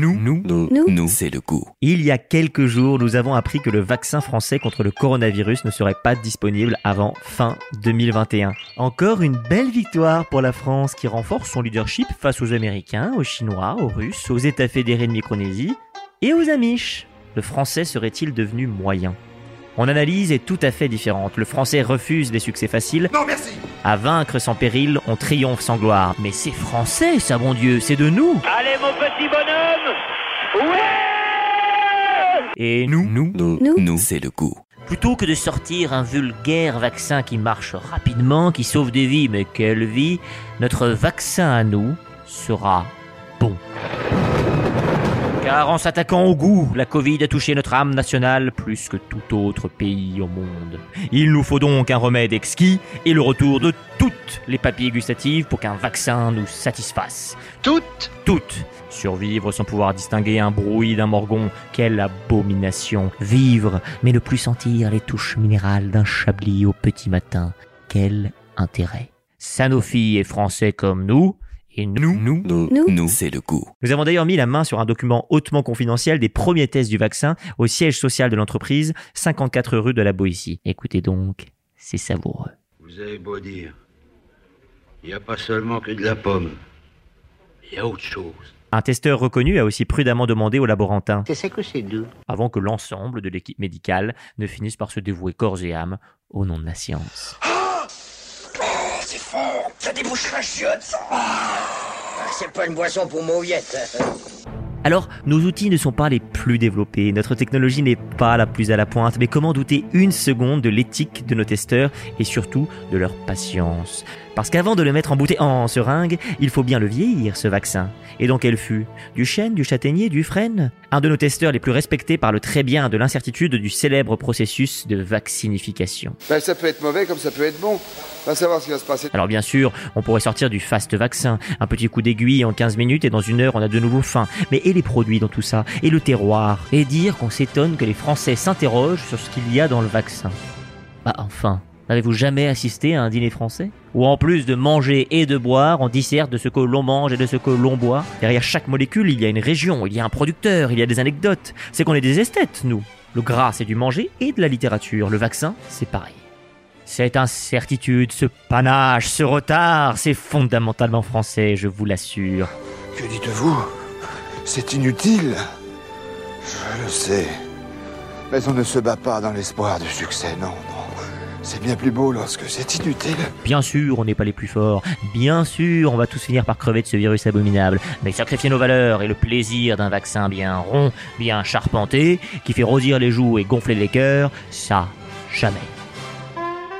Nous, nous, Nous. nous, c'est le goût. Il y a quelques jours, nous avons appris que le vaccin français contre le coronavirus ne serait pas disponible avant fin 2021. Encore une belle victoire pour la France qui renforce son leadership face aux Américains, aux Chinois, aux Russes, aux États fédérés de Micronésie et aux Amish. Le français serait-il devenu moyen? Mon analyse est tout à fait différente. Le français refuse les succès faciles. Non, merci À vaincre sans péril, on triomphe sans gloire. Mais c'est français, ça bon Dieu, c'est de nous. Allez mon petit bonhomme Ouais Et nous, Nous, nous, Nous. nous, c'est le goût. Plutôt que de sortir un vulgaire vaccin qui marche rapidement, qui sauve des vies, mais quelle vie, notre vaccin à nous sera bon. Car en s'attaquant au goût, la Covid a touché notre âme nationale plus que tout autre pays au monde. Il nous faut donc un remède exquis et le retour de toutes les papilles gustatives pour qu'un vaccin nous satisfasse. Toutes Toutes. Survivre sans pouvoir distinguer un bruit d'un morgon, quelle abomination. Vivre, mais ne plus sentir les touches minérales d'un chablis au petit matin, quel intérêt. Sanofi est français comme nous, et nous, Nous, nous, Nous. nous, c'est le goût. nous avons d'ailleurs mis la main sur un document hautement confidentiel des premiers tests du vaccin au siège social de l'entreprise, 54 rue de la Boétie. Écoutez donc, c'est savoureux. Vous avez beau dire, il n'y a pas seulement que de la pomme, il y a autre chose. Un testeur reconnu a aussi prudemment demandé au laborantin C'est ça que c'est doux. avant que l'ensemble de l'équipe médicale ne finisse par se dévouer corps et âme au nom de la science. Ça débouche la chiotte, ça C'est pas une boisson pour mauviette. Alors, nos outils ne sont pas les plus développés, notre technologie n'est pas la plus à la pointe, mais comment douter une seconde de l'éthique de nos testeurs et surtout de leur patience? Parce qu'avant de le mettre en bouteille en seringue, il faut bien le vieillir, ce vaccin. Et donc quel fut Du chêne, du châtaignier, du frêne? Un de nos testeurs les plus respectés parle très bien de l'incertitude du célèbre processus de vaccinification. Ben, ça peut être mauvais comme ça peut être bon. Va savoir ce qui va se passer. Alors bien sûr, on pourrait sortir du fast vaccin, un petit coup d'aiguille en 15 minutes et dans une heure on a de nouveau faim. Mais et les produits dans tout ça Et le terroir Et dire qu'on s'étonne que les Français s'interrogent sur ce qu'il y a dans le vaccin. Bah enfin, n'avez-vous jamais assisté à un dîner français? Où en plus de manger et de boire, on disserte de ce que l'on mange et de ce que l'on boit? Derrière chaque molécule, il y a une région, il y a un producteur, il y a des anecdotes. C'est qu'on est des esthètes, nous. Le gras, c'est du manger et de la littérature. Le vaccin, c'est pareil. Cette incertitude, ce panache, ce retard, c'est fondamentalement français, je vous l'assure. Que dites-vous? C'est inutile. Je le sais. Mais on ne se bat pas dans l'espoir du succès, non, non. C'est bien plus beau lorsque c'est inutile. Bien sûr, on n'est pas les plus forts. Bien sûr, on va tous finir par crever de ce virus abominable. Mais sacrifier nos valeurs et le plaisir d'un vaccin bien rond, bien charpenté, qui fait rosir les joues et gonfler les cœurs, ça, jamais.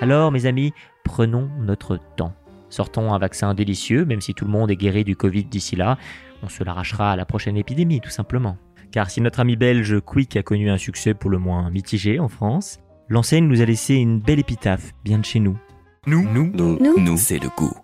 Alors, mes amis, prenons notre temps. Sortons un vaccin délicieux, même si tout le monde est guéri du Covid d'ici là. On se l'arrachera à la prochaine épidémie, tout simplement. Car si notre ami belge Quick a connu un succès pour le moins mitigé en France, l'enseigne nous a laissé une belle épitaphe, bien de chez nous. Nous, nous, Nous. nous, c'est le goût.